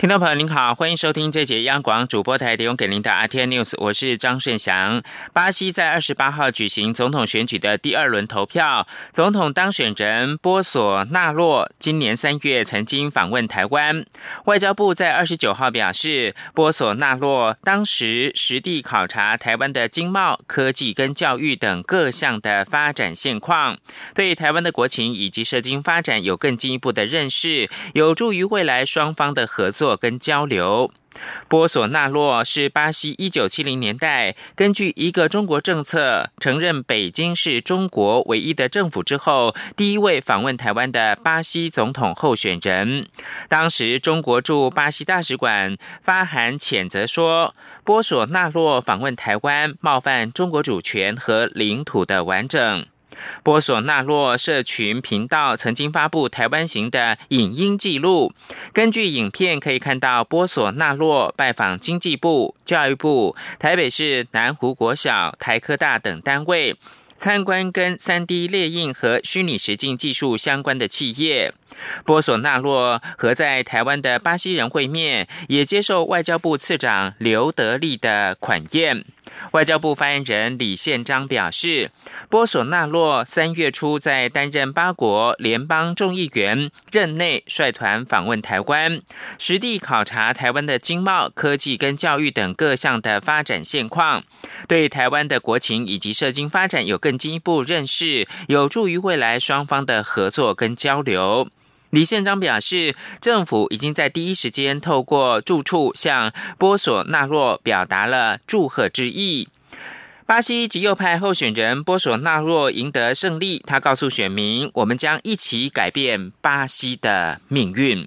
听众朋友您好，欢迎收听这节央广主播台提供给您的 RTN News，我是张顺祥。巴西在二十八号举行总统选举的第二轮投票，总统当选人波索纳洛今年三月曾经访问台湾。外交部在二十九号表示，波索纳洛当时实地考察台湾的经贸、科技跟教育等各项的发展现况，对台湾的国情以及社经发展有更进一步的认识，有助于未来双方的合作。跟交流，波索纳洛是巴西一九七零年代根据一个中国政策承认北京是中国唯一的政府之后，第一位访问台湾的巴西总统候选人。当时中国驻巴西大使馆发函谴责说，波索纳洛访问台湾冒犯中国主权和领土的完整。波索纳洛社群频道曾经发布台湾行的影音记录。根据影片可以看到，波索纳洛拜访经济部、教育部、台北市南湖国小、台科大等单位，参观跟三 D 列印和虚拟实境技术相关的企业。波索纳洛和在台湾的巴西人会面，也接受外交部次长刘德利的款宴。外交部发言人李宪章表示，波索纳洛三月初在担任八国联邦众议员任内，率团访问台湾，实地考察台湾的经贸、科技跟教育等各项的发展现况，对台湾的国情以及社经发展有更进一步认识，有助于未来双方的合作跟交流。李宪章表示，政府已经在第一时间透过住处向波索纳洛表达了祝贺之意。巴西极右派候选人波索纳洛赢得胜利，他告诉选民：“我们将一起改变巴西的命运。”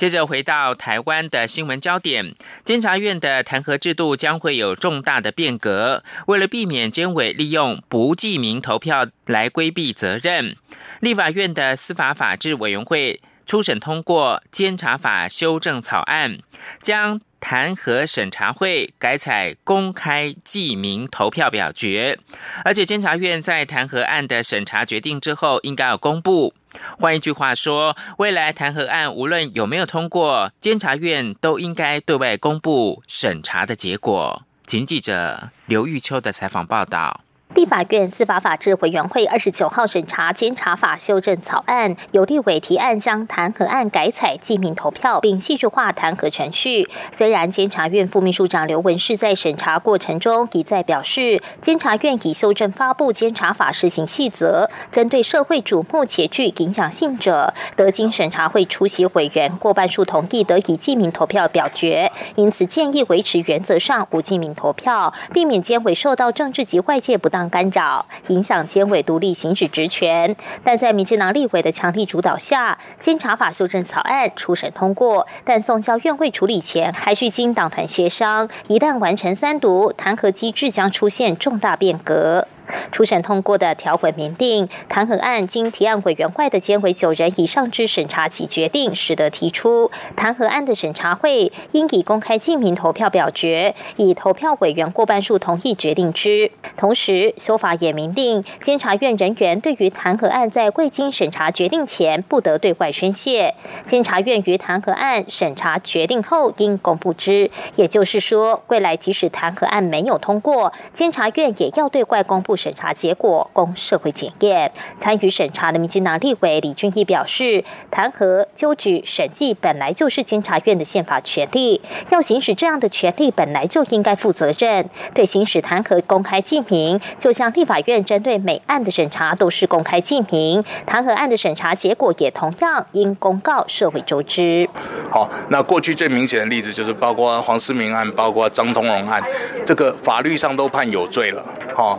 接着回到台湾的新闻焦点，监察院的弹劾制度将会有重大的变革。为了避免监委利用不记名投票来规避责任，立法院的司法法制委员会初审通过监察法修正草案，将。弹劾审查会改采公开记名投票表决，而且监察院在弹劾案的审查决定之后，应该要公布。换一句话说，未来弹劾案无论有没有通过，监察院都应该对外公布审查的结果。请记者刘玉秋的采访报道。立法院司法法制委员会二十九号审查监察法修正草案，有立委提案将弹劾案改采记名投票，并细致化弹劾程序。虽然监察院副秘书长刘文世在审查过程中一再表示，监察院已修正发布监察法施行细则，针对社会瞩目且具影响性者，得经审查会出席委员过半数同意，得以记名投票表决。因此建议维持原则上无记名投票，避免监委受到政治及外界不当。干扰影响监委独立行使职权，但在民进党立委的强力主导下，监察法修正草案初审通过，但送交院会处理前，还需经党团协商。一旦完成三读，弹劾机制将出现重大变革。初审通过的条文明定，弹劾案经提案委员会的监委九人以上之审查及决定，使得提出弹劾案的审查会应以公开记名投票表决，以投票委员过半数同意决定之。同时，修法也明定，监察院人员对于弹劾案在未经审查决定前，不得对外宣泄。监察院于弹劾案审查决定后，应公布之。也就是说，未来即使弹劾案没有通过，监察院也要对外公布。审查结果供社会检验。参与审查的民进党立委李俊毅表示，弹劾、纠举、审计本来就是监察院的宪法权利，要行使这样的权利，本来就应该负责任。对行使弹劾公开记名，就像立法院针对每案的审查都是公开记名，弹劾案的审查结果也同样应公告社会周知。好，那过去最明显的例子就是包括黄思明案，包括张通荣案，这个法律上都判有罪了。好。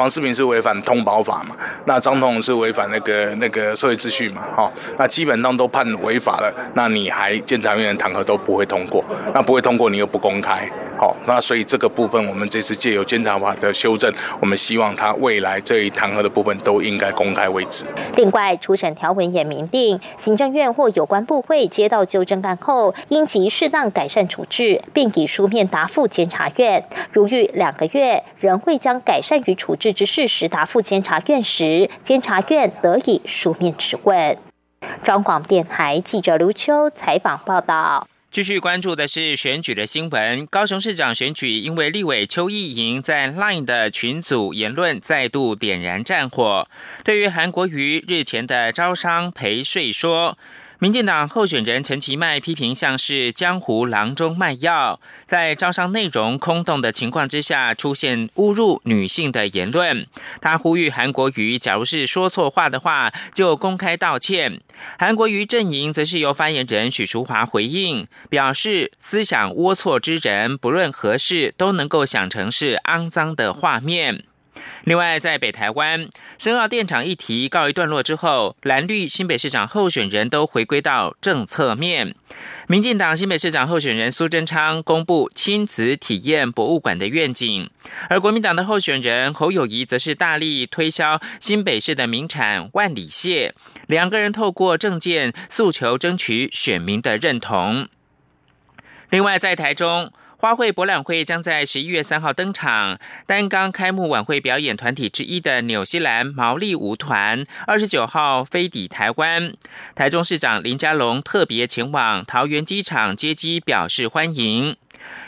黄世明是违反通保法嘛？那张同是违反那个那个社会秩序嘛？哈，那基本上都判违法了，那你还监察院的弹劾都不会通过，那不会通过你又不公开。好，那所以这个部分，我们这次借由监察法的修正，我们希望他未来这一弹劾的部分都应该公开为止。另外，初审条文也明定，行政院或有关部会接到纠正案后，应即适当改善处置，并以书面答复监察院。如遇两个月仍会将改善与处置之事实答复监察院时，监察院得以书面质问。中广电台记者刘秋采访报道。继续关注的是选举的新闻。高雄市长选举因为立委邱意莹在 LINE 的群组言论再度点燃战火。对于韩国瑜日前的招商陪税说。民进党候选人陈其迈批评像是江湖郎中卖药，在招商内容空洞的情况之下，出现侮辱女性的言论。他呼吁韩国瑜，假如是说错话的话，就公开道歉。韩国瑜阵营则是由发言人许淑华回应，表示思想龌龊之人，不论何事都能够想成是肮脏的画面。另外，在北台湾深澳电厂议题告一段落之后，蓝绿新北市长候选人都回归到政策面。民进党新北市长候选人苏贞昌公布亲子体验博物馆的愿景，而国民党的候选人侯友谊则是大力推销新北市的名产万里蟹。两个人透过政见诉求，争取选民的认同。另外，在台中。花卉博览会将在十一月三号登场。单刚开幕晚会表演团体之一的纽西兰毛利舞团，二十九号飞抵台湾。台中市长林佳龙特别前往桃园机场接机，表示欢迎。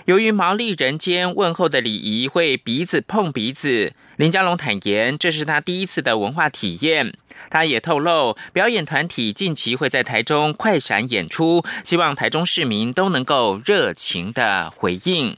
由于毛利人间问候的礼仪会鼻子碰鼻子，林家龙坦言这是他第一次的文化体验。他也透露，表演团体近期会在台中快闪演出，希望台中市民都能够热情的回应。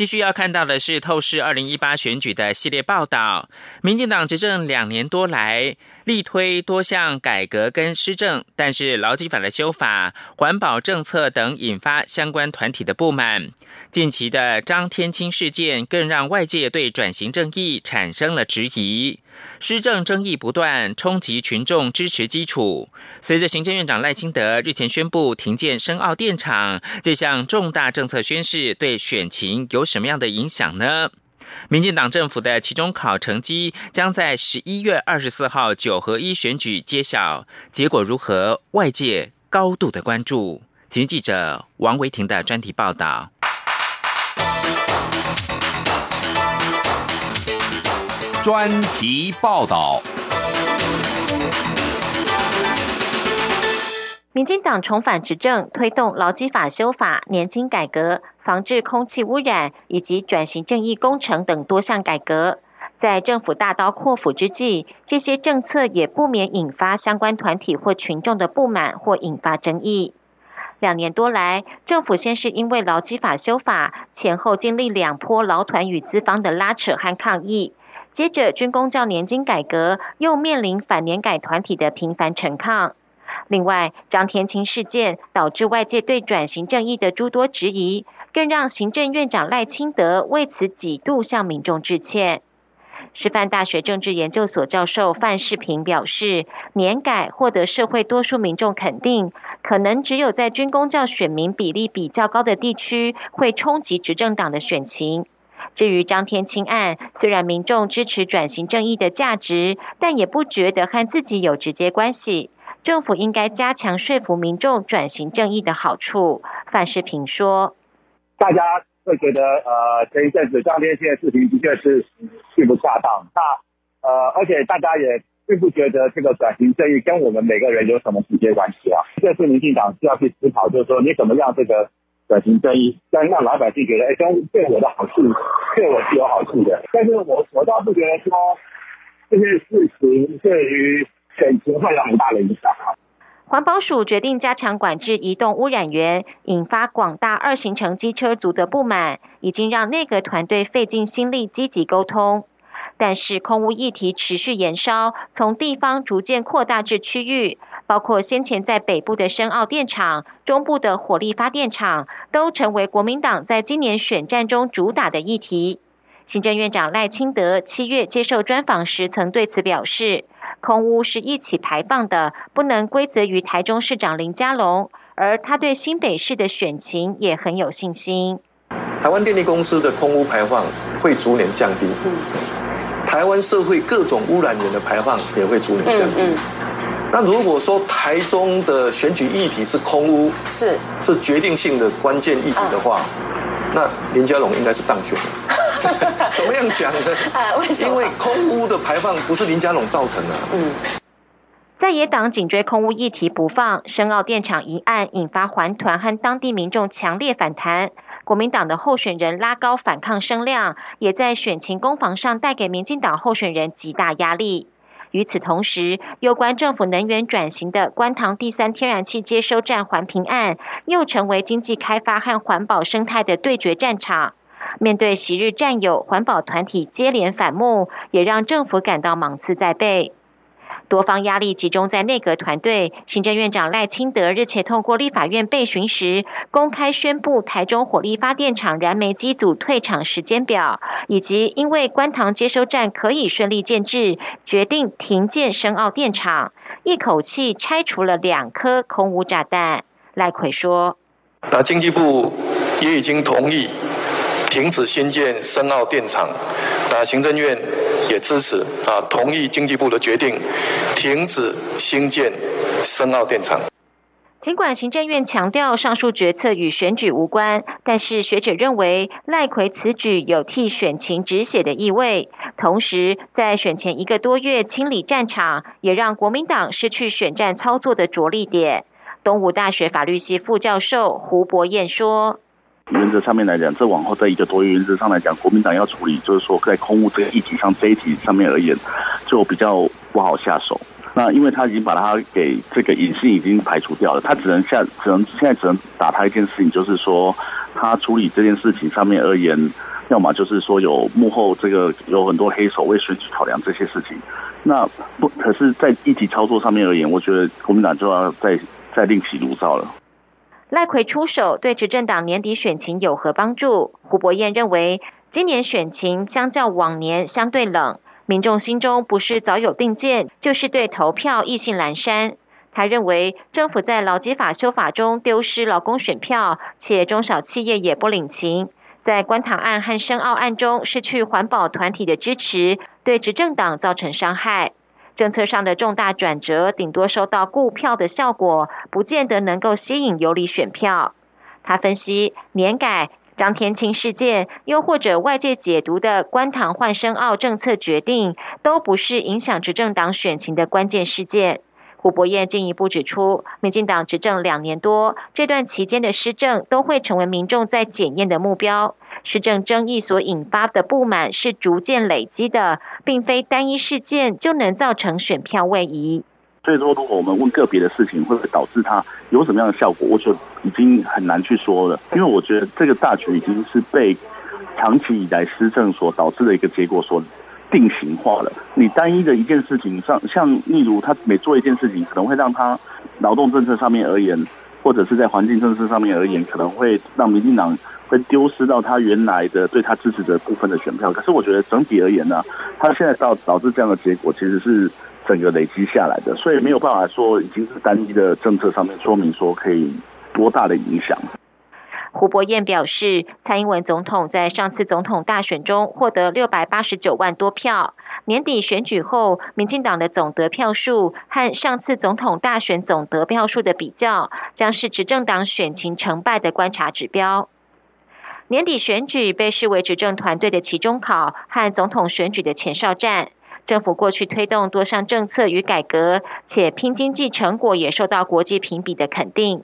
继续要看到的是透视二零一八选举的系列报道。民进党执政两年多来，力推多项改革跟施政，但是劳基法的修法、环保政策等引发相关团体的不满。近期的张天青事件更让外界对转型正义产生了质疑。施政争议不断，冲击群众支持基础。随着行政院长赖清德日前宣布停建深澳电厂这项重大政策宣示，对选情有什么样的影响呢？民进党政府的期中考成绩将在十一月二十四号九合一选举揭晓，结果如何？外界高度的关注。请记者王维婷的专题报道。专题报道。民进党重返执政，推动劳基法修法、年金改革、防治空气污染以及转型正义工程等多项改革。在政府大刀阔斧之际，这些政策也不免引发相关团体或群众的不满，或引发争议。两年多来，政府先是因为劳基法修法前后经历两波劳团与资方的拉扯和抗议。接着，军工教年金改革又面临反年改团体的频繁陈抗。另外，张天青事件导致外界对转型正义的诸多质疑，更让行政院长赖清德为此几度向民众致歉。师范大学政治研究所教授范世平表示，年改获得社会多数民众肯定，可能只有在军工教选民比例比较高的地区，会冲击执政党的选情。至于张天青案，虽然民众支持转型正义的价值，但也不觉得和自己有直接关系。政府应该加强说服民众转型正义的好处。范世平说：“大家会觉得，呃，前一阵子张天青的事情的确是并不恰当。那呃，而且大家也并不觉得这个转型正义跟我们每个人有什么直接关系啊。这是民进党需要去思考，就是说你怎么样这个。”转型正义，让让老百姓觉得，哎，跟对我的好处，对我是有好处的。但是我我倒不觉得说这件事情对于选情会有很大的影响。环保署决定加强管制移动污染源，引发广大二行程机车族的不满，已经让内阁团队费尽心力积极沟通。但是空污议题持续延烧，从地方逐渐扩大至区域，包括先前在北部的深澳电厂、中部的火力发电厂，都成为国民党在今年选战中主打的议题。行政院长赖清德七月接受专访时，曾对此表示，空污是一起排放的，不能归责于台中市长林佳龙，而他对新北市的选情也很有信心。台湾电力公司的空污排放会逐年降低，台湾社会各种污染源的排放也会逐年降低。那如果说台中的选举议题是空屋，是是决定性的关键议题的话，那林佳龙应该是当选。怎么样讲呢？因为空污的排放不是林佳龙造成的。嗯。在野党紧追空屋议题不放，深澳电厂一案引发环团和当地民众强烈反弹。国民党的候选人拉高反抗声量，也在选情攻防上带给民进党候选人极大压力。与此同时，有关政府能源转型的观塘第三天然气接收站环评案，又成为经济开发和环保生态的对决战场。面对昔日战友，环保团体接连反目，也让政府感到芒刺在背。多方压力集中在内阁团队，行政院长赖清德日前通过立法院备询时，公开宣布台中火力发电厂燃煤机组退场时间表，以及因为观塘接收站可以顺利建制，决定停建深澳电厂，一口气拆除了两颗空无炸弹。赖奎说：“那经济部也已经同意停止新建深澳电厂，那行政院。”也支持啊，同意经济部的决定，停止新建深澳电厂。尽管行政院强调上述决策与选举无关，但是学者认为赖奎此举有替选情止血的意味。同时，在选前一个多月清理战场，也让国民党失去选战操作的着力点。东吴大学法律系副教授胡博彦说。原则上面来讲，这往后在一个多月原则上来讲，国民党要处理，就是说在空污这个议题上这一题上面而言，就比较不好下手。那因为他已经把他给这个隐性已经排除掉了，他只能下只能现在只能打他一件事情，就是说他处理这件事情上面而言，要么就是说有幕后这个有很多黑手为选举考量这些事情。那不可是，在议题操作上面而言，我觉得国民党就要再再另起炉灶了。赖奎出手对执政党年底选情有何帮助？胡博彦认为，今年选情相较往年相对冷，民众心中不是早有定见，就是对投票意兴阑珊。他认为，政府在劳基法修法中丢失劳工选票，且中小企业也不领情，在关塘案和深澳案中失去环保团体的支持，对执政党造成伤害。政策上的重大转折，顶多收到顾票的效果，不见得能够吸引有理选票。他分析，年改张天青事件，又或者外界解读的官塘换深澳政策决定，都不是影响执政党选情的关键事件。胡博彦进一步指出，民进党执政两年多，这段期间的施政都会成为民众在检验的目标。施政争议所引发的不满是逐渐累积的，并非单一事件就能造成选票位移。所以说，如果我们问个别的事情，会不会导致它有什么样的效果，我就已经很难去说了。因为我觉得这个大局已经是被长期以来施政所导致的一个结果所。定型化了。你单一的一件事情上，像例如他每做一件事情，可能会让他劳动政策上面而言，或者是在环境政策上面而言，可能会让民进党会丢失到他原来的对他支持的部分的选票。可是我觉得整体而言呢，他现在导导致这样的结果，其实是整个累积下来的，所以没有办法说已经是单一的政策上面说明说可以多大的影响。胡博彦表示，蔡英文总统在上次总统大选中获得六百八十九万多票。年底选举后，民进党的总得票数和上次总统大选总得票数的比较，将是执政党选情成败的观察指标。年底选举被视为执政团队的期中考和总统选举的前哨战。政府过去推动多项政策与改革，且拼经济成果也受到国际评比的肯定。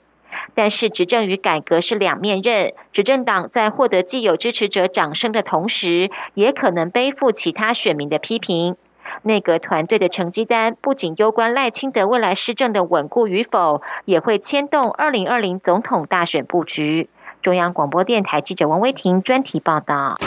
但是执政与改革是两面刃，执政党在获得既有支持者掌声的同时，也可能背负其他选民的批评。内阁团队的成绩单不仅攸关赖清德未来施政的稳固与否，也会牵动二零二零总统大选布局。中央广播电台记者王威婷专题报道。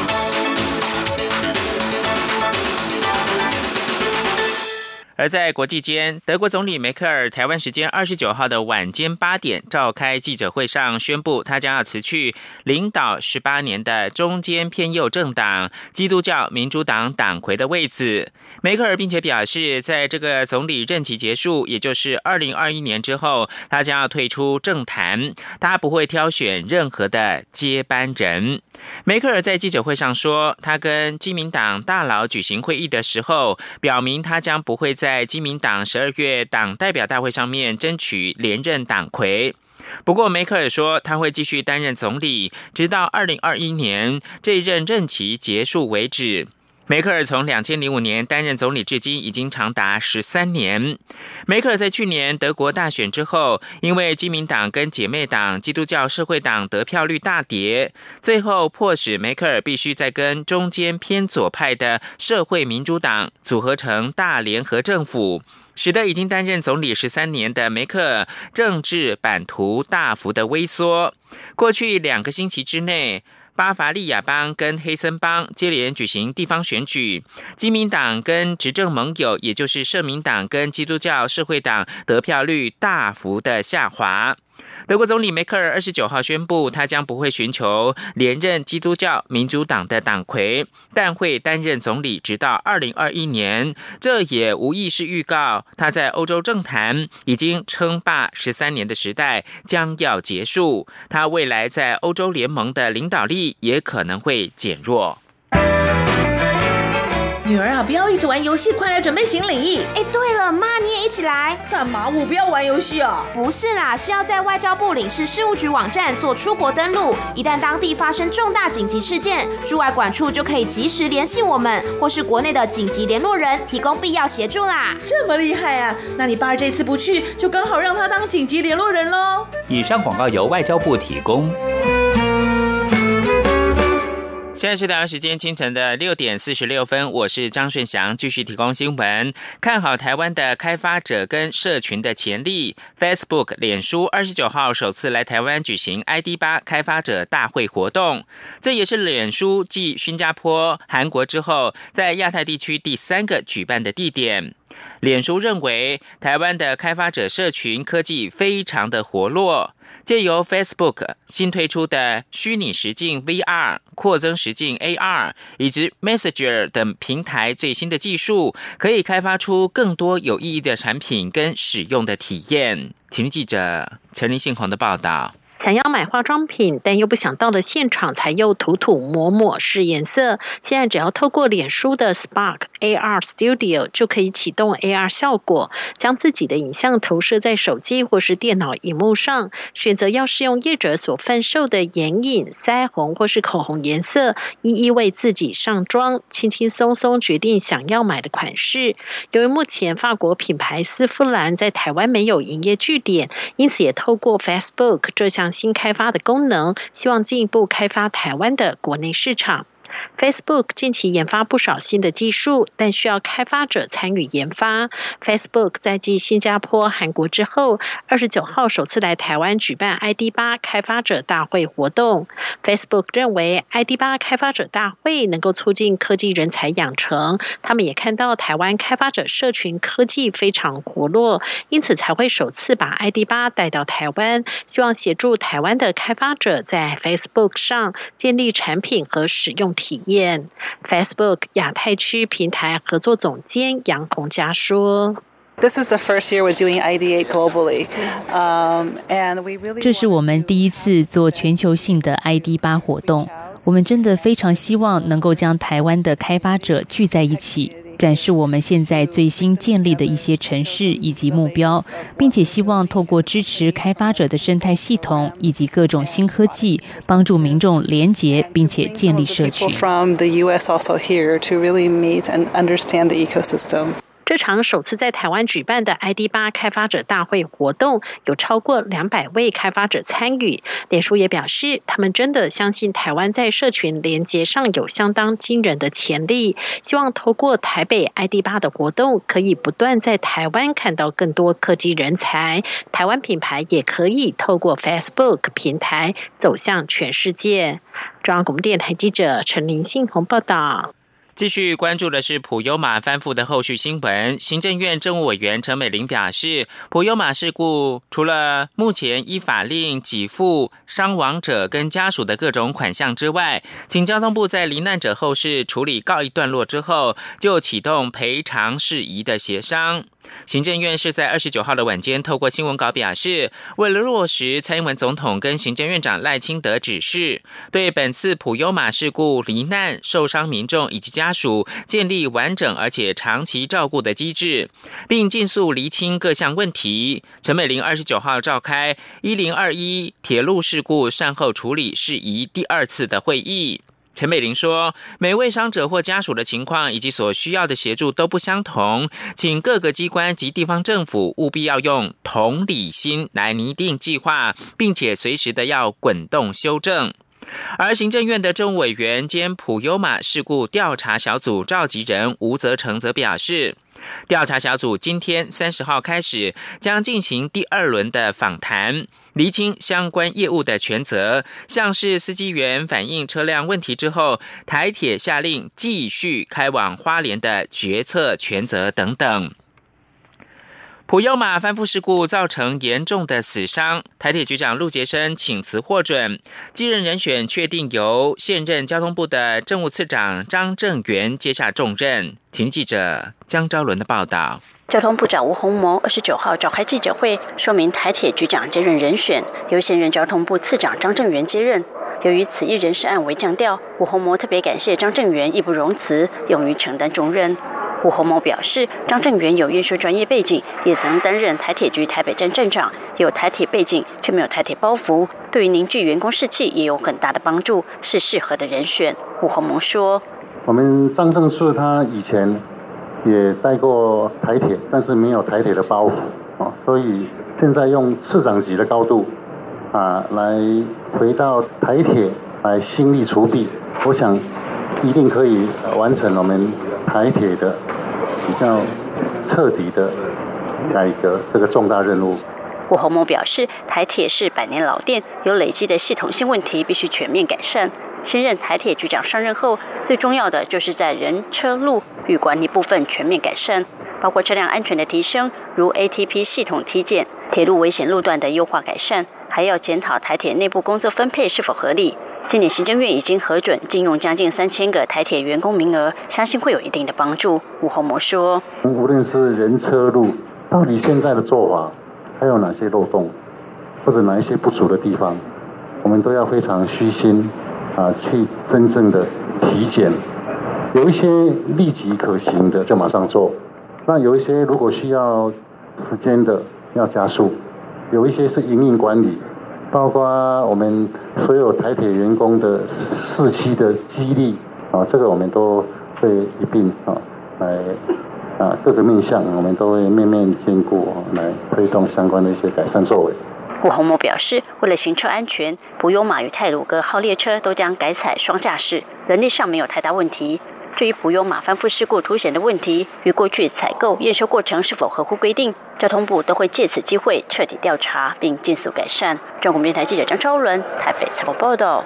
而在国际间，德国总理梅克尔台湾时间二十九号的晚间八点召开记者会上宣布，他将要辞去领导十八年的中间偏右政党基督教民主党党魁的位子。梅克尔并且表示，在这个总理任期结束，也就是二零二一年之后，他将要退出政坛，他不会挑选任何的接班人。梅克尔在记者会上说，他跟基民党大佬举行会议的时候，表明他将不会在在基民党十二月党代表大会上面争取连任党魁。不过，梅克尔说他会继续担任总理，直到二零二一年这一任任期结束为止。梅克尔从两千零五年担任总理至今，已经长达十三年。梅克尔在去年德国大选之后，因为基民党跟姐妹党基督教社会党得票率大跌，最后迫使梅克尔必须再跟中间偏左派的社会民主党组合成大联合政府，使得已经担任总理十三年的梅克尔政治版图大幅的微缩。过去两个星期之内。巴伐利亚邦跟黑森邦接连举行地方选举，基民党跟执政盟友，也就是社民党跟基督教社会党得票率大幅的下滑。德国总理梅克尔二十九号宣布，他将不会寻求连任基督教民主党的党魁，但会担任总理直到二零二一年。这也无疑是预告，他在欧洲政坛已经称霸十三年的时代将要结束，他未来在欧洲联盟的领导力也可能会减弱。女儿啊，不要一直玩游戏，快来准备行李。哎，对了，妈你也一起来。干嘛？我不要玩游戏啊。不是啦，是要在外交部领事事务局网站做出国登录。一旦当地发生重大紧急事件，驻外管处就可以及时联系我们，或是国内的紧急联络人，提供必要协助啦。这么厉害啊？那你爸这次不去，就刚好让他当紧急联络人喽。以上广告由外交部提供。现在是台湾时间清晨的六点四十六分，我是张顺祥，继续提供新闻。看好台湾的开发者跟社群的潜力，Facebook 脸书二十九号首次来台湾举行 ID 八开发者大会活动，这也是脸书继新加坡、韩国之后，在亚太地区第三个举办的地点。脸书认为，台湾的开发者社群科技非常的活络。借由 Facebook 新推出的虚拟实境 VR、扩增实境 AR 以及 Messenger 等平台最新的技术，可以开发出更多有意义的产品跟使用的体验。请记者陈林信宏的报道。想要买化妆品，但又不想到了现场才又涂涂抹抹试颜色。现在只要透过脸书的 Spark AR Studio 就可以启动 AR 效果，将自己的影像投射在手机或是电脑荧幕上，选择要试用业者所贩售的眼影、腮红或是口红颜色，一一为自己上妆，轻轻松松决定想要买的款式。由于目前法国品牌丝芙兰在台湾没有营业据点，因此也透过 Facebook 这项。新开发的功能，希望进一步开发台湾的国内市场。Facebook 近期研发不少新的技术，但需要开发者参与研发。Facebook 在继新加坡、韩国之后，二十九号首次来台湾举办 ID 八开发者大会活动。Facebook 认为 ID 八开发者大会能够促进科技人才养成，他们也看到台湾开发者社群科技非常活络，因此才会首次把 ID 八带到台湾，希望协助台湾的开发者在 Facebook 上建立产品和使用体验。Facebook 亚太区平台合作总监杨红佳说：“This is the first year we're doing ID8 globally, um, and we really 这是我们第一次做全球性的 ID 八活动。我们真的非常希望能够将台湾的开发者聚在一起。”展示我们现在最新建立的一些城市以及目标，并且希望透过支持开发者的生态系统以及各种新科技，帮助民众连结并且建立社区。这场首次在台湾举办的 ID 八开发者大会活动，有超过两百位开发者参与。脸书也表示，他们真的相信台湾在社群连接上有相当惊人的潜力，希望透过台北 ID 八的活动，可以不断在台湾看到更多科技人才。台湾品牌也可以透过 Facebook 平台走向全世界。中央广播电台记者陈林信宏报道。继续关注的是普悠马翻覆的后续新闻。行政院政务委员陈美玲表示，普悠马事故除了目前依法令给付伤亡者跟家属的各种款项之外，请交通部在罹难者后事处理告一段落之后，就启动赔偿事宜的协商。行政院是在二十九号的晚间透过新闻稿表示，为了落实蔡英文总统跟行政院长赖清德指示，对本次普悠马事故罹难受伤民众以及家属建立完整而且长期照顾的机制，并尽速厘清各项问题。陈美玲二十九号召开一零二一铁路事故善后处理事宜第二次的会议。陈美玲说：“每位伤者或家属的情况以及所需要的协助都不相同，请各个机关及地方政府务必要用同理心来拟定计划，并且随时的要滚动修正。”而行政院的政务委员兼普悠马事故调查小组召集人吴泽成则表示。调查小组今天三十号开始将进行第二轮的访谈，厘清相关业务的权责，像是司机员反映车辆问题之后，台铁下令继续开往花莲的决策权责等等。普悠马翻覆事故造成严重的死伤，台铁局长陆杰生请辞获准，继任人选确定由现任交通部的政务次长张正元接下重任。请记者江昭伦的报道。交通部长吴鸿谋二十九号召开记者会，说明台铁局长接任人选由现任交通部次长张正元接任。由于此一人事案为降调，吴鸿谋特别感谢张正元义不容辞，勇于承担重任。吴鸿谋表示，张正元有运输专业背景，也曾担任台铁局台北站站长，有台铁背景却没有台铁包袱，对于凝聚员工士气也有很大的帮助，是适合的人选。吴鸿谋说：“我们张正树他以前也带过台铁，但是没有台铁的包袱啊，所以现在用市长级的高度啊来回到台铁来心力除弊，我想一定可以完成我们台铁的。”比较彻底的改革这个重大任务。吴鸿谋表示，台铁是百年老店，有累积的系统性问题，必须全面改善。新任台铁局长上任后，最重要的就是在人车路与管理部分全面改善，包括车辆安全的提升，如 ATP 系统体检、铁路危险路段的优化改善，还要检讨台铁内部工作分配是否合理。今年行政院已经核准禁用将近三千个台铁员工名额，相信会有一定的帮助。吴宏模说：“无论是人车路，到底现在的做法还有哪些漏洞，或者哪一些不足的地方，我们都要非常虚心啊，去真正的体检。有一些立即可行的就马上做，那有一些如果需要时间的要加速，有一些是营运管理。”包括我们所有台铁员工的士气的激励啊，这个我们都会一并啊来啊各个面向，我们都会面面兼顾来推动相关的一些改善作为。吴鸿谋表示，为了行车安全，普悠马与泰鲁格号列车都将改采双驾驶，人力上没有太大问题。至于普悠马翻覆事故凸显的问题，与过去采购验收过程是否合乎规定，交通部都会借此机会彻底调查并尽速改善。中国电台记者张超伦台北采访报道。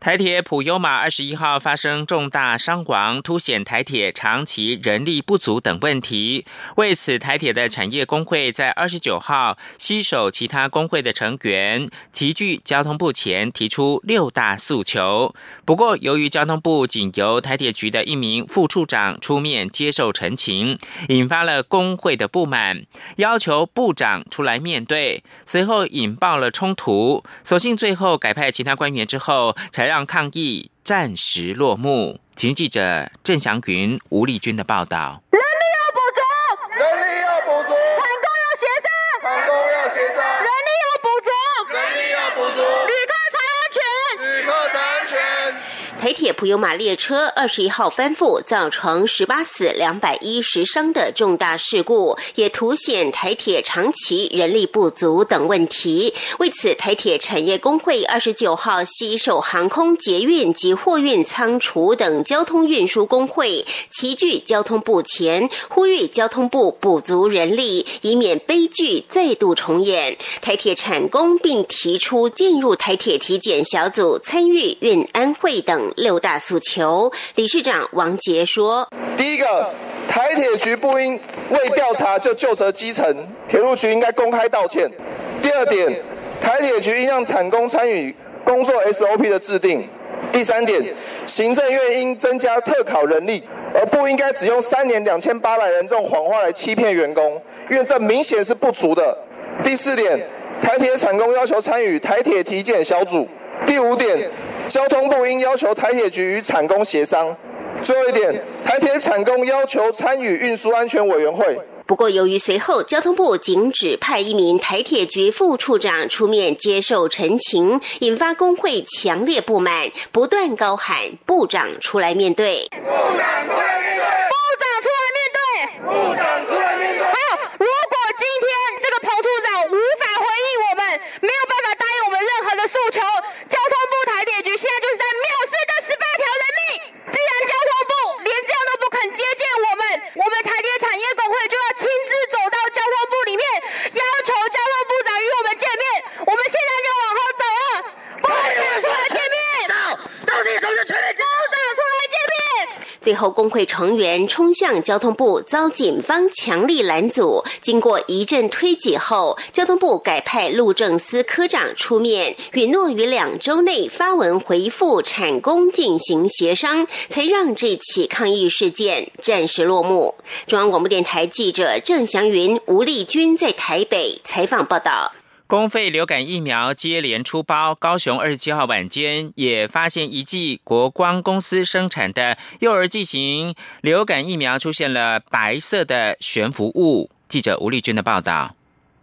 台铁普悠马二十一号发生重大伤亡，凸显台铁长期人力不足等问题。为此，台铁的产业工会在二十九号携手其他工会的成员，齐聚交通部前，提出六大诉求。不过，由于交通部仅由台铁局的一名副处长出面接受陈情，引发了工会的不满，要求部长出来面对。随后引爆了冲突，所幸最后改派其他官员之后，才。让抗议暂时落幕。请记者郑祥云、吴丽君的报道。人力要补足，人力要补足，厂工要协商，厂工要协商，人力要补足，人力要补足，旅客才安全，旅客才安全。台铁普悠马列车二十一号翻覆，造成十八死两百一十伤的重大事故，也凸显台铁长期人力不足等问题。为此，台铁产业工会二十九号携手航空、捷运及货运仓储等交通运输工会，齐聚交通部前，呼吁交通部补足人力，以免悲剧再度重演。台铁产工并提出进入台铁体检小组参与运安会等。六大诉求。理事长王杰说：“第一个，台铁局不应未调查就就责基层，铁路局应该公开道歉。第二点，台铁局应让产工参与工作 SOP 的制定。第三点，行政院应增加特考人力，而不应该只用三年两千八百人这种谎话来欺骗员工，因为这明显是不足的。第四点，台铁产工要求参与台铁体检小组。第五点，交通部应要求台铁局与产工协商。最后一点，台铁产工要求参与运输安全委员会。不过，由于随后交通部仅指派一名台铁局副处长出面接受陈情，引发工会强烈不满，不断高喊“部长出来面对”。部长出来面对。部长出来面对。部长出来面对。还有，如果今天这个彭处长无法回应我们，没有办法答应我们任何的诉求，交通部台铁局现在就是在藐视这十八条人命。既然交通部连这样都不肯接见我们，我们台铁产业工会就要。亲自走到交通部里面，要求交通部长与我们见面。我们现在就往后走啊！部长出来见面，到底什么是全面？部长出来见面。最后，工会成员冲向交通部，遭警方强力拦阻。经过一阵推挤后，交通部改派路政司科长出面，允诺于两周内发文回复产工进行协商，才让这起抗议事件暂时落幕。中央广播电台记者郑祥云、吴丽君在台北采访报道。公费流感疫苗接连出包，高雄二十七号晚间也发现一剂国光公司生产的幼儿剂型流感疫苗出现了白色的悬浮物。记者吴丽君的报道。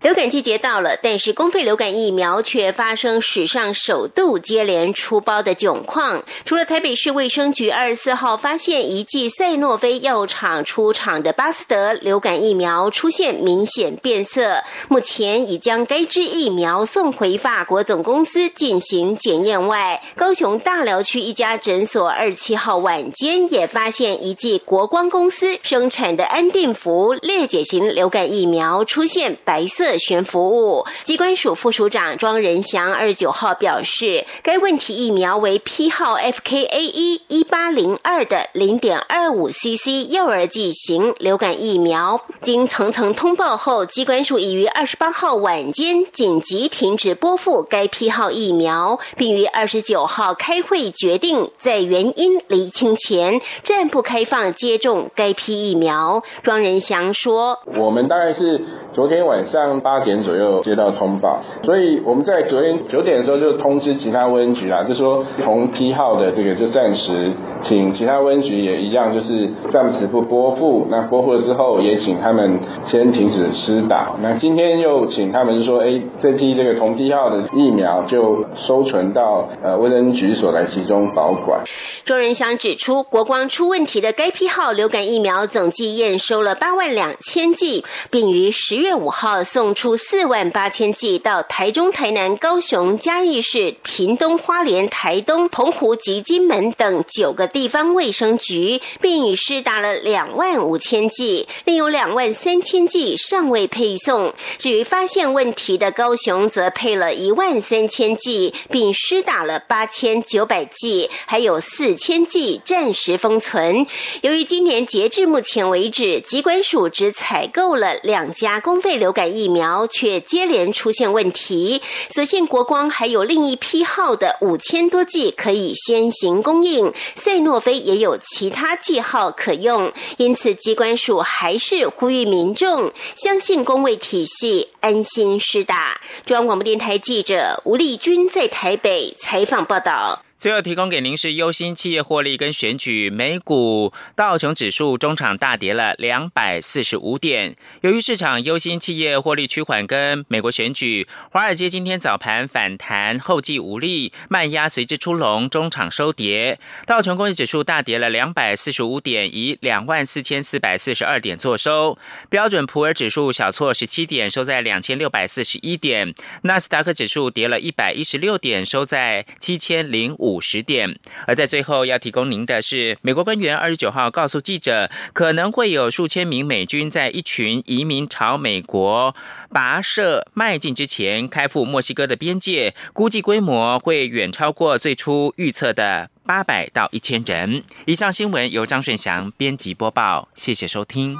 流感季节到了，但是公费流感疫苗却发生史上首度接连出包的窘况。除了台北市卫生局二十四号发现一剂赛诺菲药厂出厂的巴斯德流感疫苗出现明显变色，目前已将该支疫苗送回法国总公司进行检验外，高雄大寮区一家诊所二七号晚间也发现一剂国光公司生产的安定福裂解型流感疫苗出现白色。悬浮物，机关署副署长庄仁祥二十九号表示，该问题疫苗为批号 FKA 一一八零二的零点二五 CC 幼儿剂型流感疫苗，经层层通报后，机关署已于二十八号晚间紧急停止拨付该批号疫苗，并于二十九号开会决定，在原因厘清前暂不开放接种该批疫苗。庄仁祥说：“我们大概是昨天晚上。”八点左右接到通报，所以我们在昨天九点的时候就通知其他温局啦，就说同批号的这个就暂时请其他温局也一样，就是暂时不拨付。那拨付了之后，也请他们先停止施打。那今天又请他们说，哎，这批这个同批号的疫苗就收存到呃卫生局所来集中保管。庄仁祥指出，国光出问题的该批号流感疫苗总计验收了八万两千剂，并于十月五号送。送出四万八千剂到台中、台南、高雄、嘉义市、屏东、花莲、台东、澎湖及金门等九个地方卫生局，并已施打了两万五千剂，另有两万三千剂尚未配送。至于发现问题的高雄，则配了一万三千剂，并施打了八千九百剂，还有四千剂暂时封存。由于今年截至目前为止，机关署只采购了两家公费流感疫苗。苗却接连出现问题，所幸国光还有另一批号的五千多剂可以先行供应，赛诺菲也有其他剂号可用，因此机关署还是呼吁民众相信工卫体系，安心施打。中央广播电台记者吴丽君在台北采访报道。最后提供给您是优新企业获利跟选举，美股道琼指数中场大跌了两百四十五点。由于市场优新企业获利趋缓跟美国选举，华尔街今天早盘反弹后继无力，卖压随之出笼，中场收跌。道琼工业指数大跌了两百四十五点，以两万四千四百四十二点作收。标准普尔指数小挫十七点，收在两千六百四十一点。纳斯达克指数跌了一百一十六点，收在七千零五。五十点，而在最后要提供您的是，美国官员二十九号告诉记者，可能会有数千名美军在一群移民朝美国跋涉迈进之前开赴墨西哥的边界，估计规模会远超过最初预测的。八百到一千人。以上新闻由张顺祥编辑播报，谢谢收听。